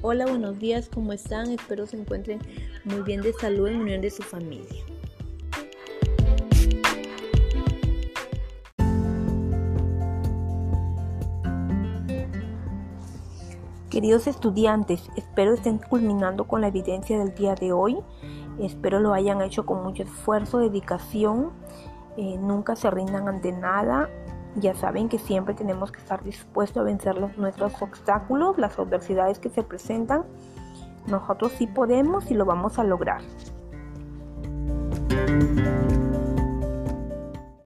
Hola, buenos días, ¿cómo están? Espero se encuentren muy bien de salud en unión de su familia. Queridos estudiantes, espero estén culminando con la evidencia del día de hoy. Espero lo hayan hecho con mucho esfuerzo, dedicación. Eh, nunca se rindan ante nada. Ya saben que siempre tenemos que estar dispuestos a vencer los, nuestros obstáculos, las adversidades que se presentan. Nosotros sí podemos y lo vamos a lograr.